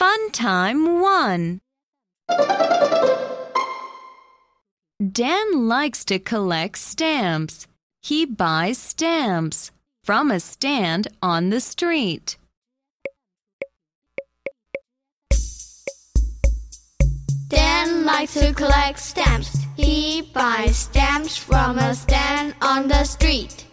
Fun time one. Dan likes to collect stamps. He buys stamps from a stand on the street. Dan likes to collect stamps. He buys stamps from a stand on the street.